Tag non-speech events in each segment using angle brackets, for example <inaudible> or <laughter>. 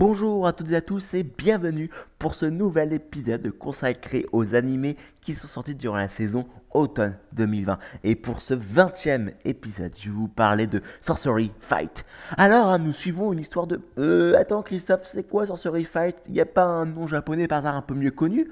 Bonjour à toutes et à tous et bienvenue pour ce nouvel épisode consacré aux animés qui sont sortis durant la saison automne 2020. Et pour ce 20e épisode, je vais vous parler de Sorcery Fight. Alors, hein, nous suivons une histoire de... Euh, attends Christophe, c'est quoi Sorcery Fight? Il n'y a pas un nom japonais par hasard un peu mieux connu?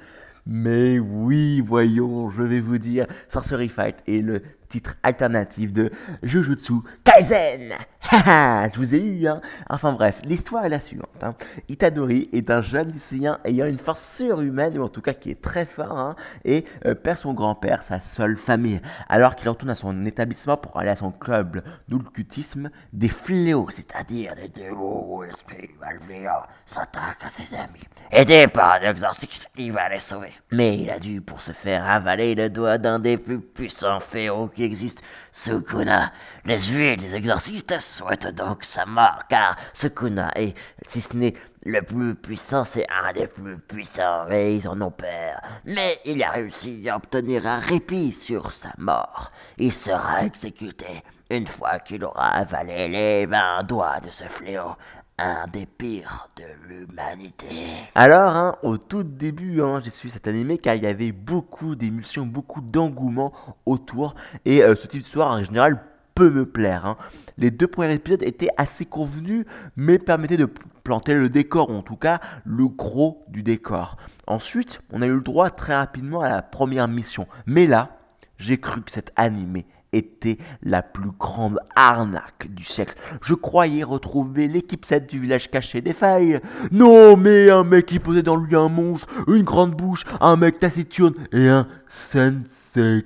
Mais oui, voyons, je vais vous dire, Sorcery Fight est le titre alternatif de Jujutsu Kaisen. <laughs> je vous ai eu, hein. Enfin bref, l'histoire est la suivante. Hein. Itadori est un jeune lycéen ayant une force surhumaine, ou en tout cas qui est très fort, hein, et euh, perd son grand-père, sa seule famille. Alors qu'il retourne à son établissement pour aller à son club d'oulcutisme, des fléaux, c'est-à-dire des démons esprits malveillants, s'attaquent à ses amis. Aidé par un exorciste, il va les sauver. Mais il a dû, pour se faire avaler le doigt d'un des plus puissants féaux qui existent, Sukuna. Les huiles des exorcistes souhaitent donc sa mort, car Sukuna est, si ce n'est le plus puissant, c'est un des plus puissants, et ils en ont peur. Mais il a réussi à obtenir un répit sur sa mort. Il sera exécuté une fois qu'il aura avalé les vingt doigts de ce fléau un des pires de l'humanité. Alors, hein, au tout début, hein, j'ai suivi cet animé car il y avait beaucoup d'émulsions, beaucoup d'engouement autour. Et euh, ce type d'histoire, en général, peut me plaire. Hein. Les deux premiers épisodes étaient assez convenus, mais permettaient de planter le décor, ou en tout cas le gros du décor. Ensuite, on a eu le droit très rapidement à la première mission. Mais là, j'ai cru que cet animé était la plus grande arnaque du siècle. Je croyais retrouver l'équipe 7 du village caché des failles. Non, mais un mec qui posait dans lui un monstre, une grande bouche, un mec taciturne et un sensei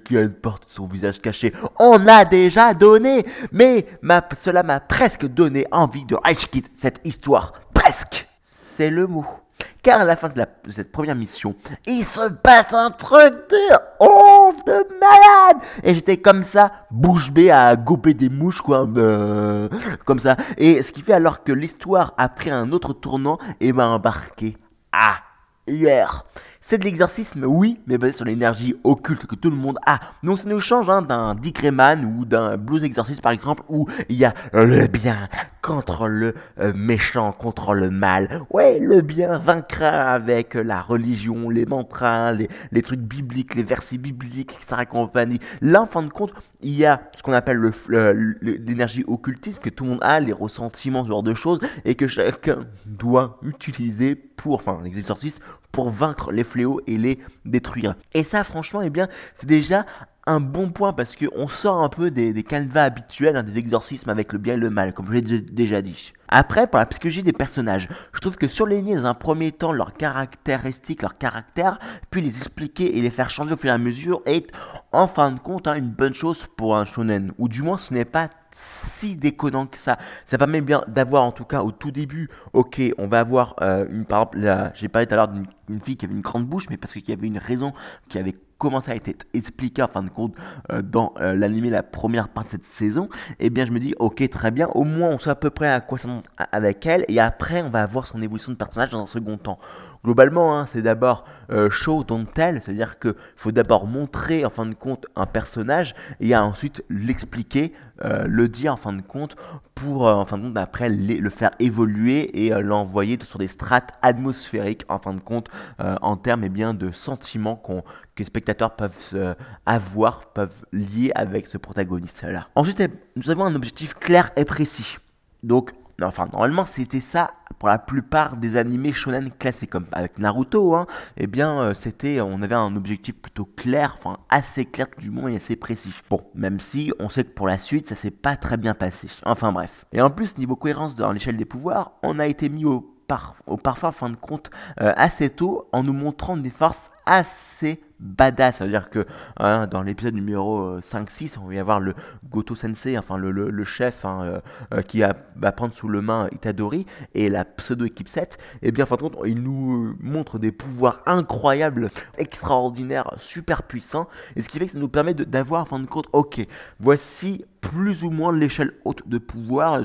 qui a une porte son visage caché. On a déjà donné, mais cela m'a presque donné envie de Kid cette histoire. Presque. C'est le mot. Car à la fin de, cette première mission, il se passe un truc de ouf, de malade Et j'étais comme ça, bouche bée à gober des mouches, quoi, euh, comme ça. Et ce qui fait alors que l'histoire a pris un autre tournant et m'a embarqué à hier. C'est de l'exorcisme, oui, mais basé sur l'énergie occulte que tout le monde a. Donc ça nous change hein, d'un Dick Rayman ou d'un Blues Exorcist par exemple, où il y a le bien contre le euh, méchant, contre le mal. Ouais, le bien vaincra avec la religion, les mantras, les, trucs bibliques, les versets bibliques, etc. compagnie. Là, en fin de compte, il y a ce qu'on appelle l'énergie occultiste que tout le monde a, les ressentiments, ce genre de choses, et que chacun doit utiliser pour, enfin, les exorcistes, pour vaincre les fléaux et les détruire. Et ça, franchement, eh bien, c'est déjà un bon point parce qu'on sort un peu des, des canevas habituels, hein, des exorcismes avec le bien et le mal, comme je l'ai déjà dit. Après, pour la psychologie des personnages, je trouve que surligner dans un premier temps leurs caractéristiques, leurs caractères, puis les expliquer et les faire changer au fur et à mesure est en fin de compte hein, une bonne chose pour un shonen. Ou du moins, ce n'est pas si déconnant que ça. Ça permet bien d'avoir, en tout cas au tout début, ok, on va avoir euh, une, par exemple, j'ai parlé tout à l'heure d'une fille qui avait une grande bouche, mais parce qu'il y avait une raison qui avait comment ça a été expliqué en fin de compte euh, dans euh, l'animé la première partie de cette saison, eh bien je me dis ok très bien, au moins on sait à peu près à quoi ça avec elle, et après on va avoir son évolution de personnage dans un second temps. Globalement, hein, c'est d'abord euh, show don't tell, c'est-à-dire qu'il faut d'abord montrer en fin de compte un personnage et ensuite l'expliquer, le dire en fin de compte pour en fin de compte après le faire évoluer et l'envoyer sur des strates atmosphériques en fin de compte en termes eh bien de sentiments qu'on que les spectateurs peuvent avoir, peuvent lier avec ce protagoniste-là. Ensuite, nous avons un objectif clair et précis. Donc, enfin, normalement, c'était ça pour la plupart des animés shonen classiques, comme avec Naruto, hein, eh bien, euh, c'était, on avait un objectif plutôt clair, enfin, assez clair du moins et assez précis. Bon, même si on sait que pour la suite, ça s'est pas très bien passé. Enfin, bref. Et en plus, niveau cohérence dans l'échelle des pouvoirs, on a été mis au, par, au fin de compte, euh, assez tôt, en nous montrant des forces assez badass. Ça veut dire que hein, dans l'épisode numéro 5-6, euh, on va y avoir le Goto Sensei, enfin le, chef hein, euh, qui va, prendre sous le main Itadori et la pseudo-équipe 7. Et bien, en fin de compte, il nous montre des pouvoirs incroyables, extraordinaires, super puissants. Et ce qui fait que ça nous permet d'avoir, en fin de compte, ok, voici plus ou moins l'échelle haute de pouvoir,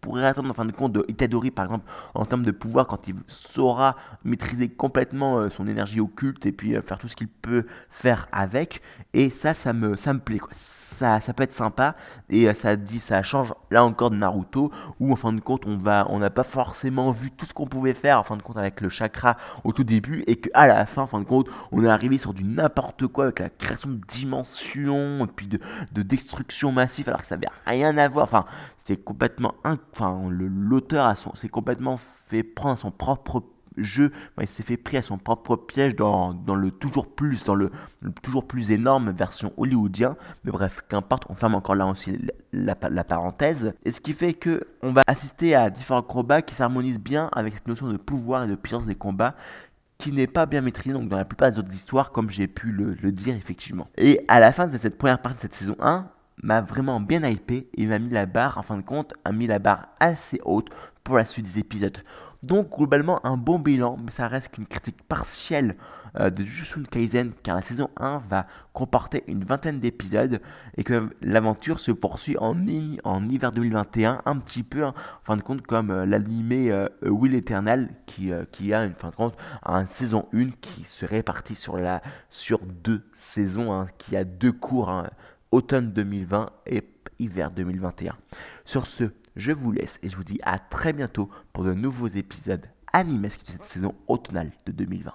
pourrait attendre en fin de compte de Itadori par exemple en termes de pouvoir quand il saura maîtriser complètement euh, son énergie occulte et puis euh, faire tout ce qu'il peut faire avec. Et ça ça me ça me plaît ça ça peut être sympa et euh, ça dit ça change là encore de Naruto où en fin de compte on va on n'a pas forcément vu tout ce qu'on pouvait faire en fin de compte avec le chakra au tout début et que à la fin en fin de compte on est arrivé sur du n'importe quoi avec la création de dimensions et puis de, de destruction massive alors que ça avait rien à voir. Enfin c'est complètement enfin l'auteur s'est complètement fait prendre son propre jeu, il s'est fait pris à son propre piège dans, dans le toujours plus, dans le, toujours plus énorme version hollywoodien. Mais bref, qu'importe, on ferme encore là aussi la, la, parenthèse. Et ce qui fait que on va assister à différents combats qui s'harmonisent bien avec cette notion de pouvoir et de puissance des combats qui n'est pas bien maîtrisé donc dans la plupart des autres histoires comme j'ai pu le, le, dire effectivement. Et à la fin de cette première partie de cette saison 1, m'a vraiment bien hypé et m'a mis la barre, en fin de compte, a mis la barre assez haute pour la suite des épisodes. Donc globalement un bon bilan, mais ça reste qu'une critique partielle euh, de Jujutsu Kaisen car la saison 1 va comporter une vingtaine d'épisodes et que l'aventure se poursuit en, hiver 2021 un petit peu hein, en fin de compte comme euh, l'animé euh, Will Eternal qui, a une fin de compte une saison 1 qui se répartit sur deux saisons, hein, qui a deux cours. Hein, automne 2020 et hiver 2021. Sur ce, je vous laisse et je vous dis à très bientôt pour de nouveaux épisodes animés de cette saison automnale de 2020.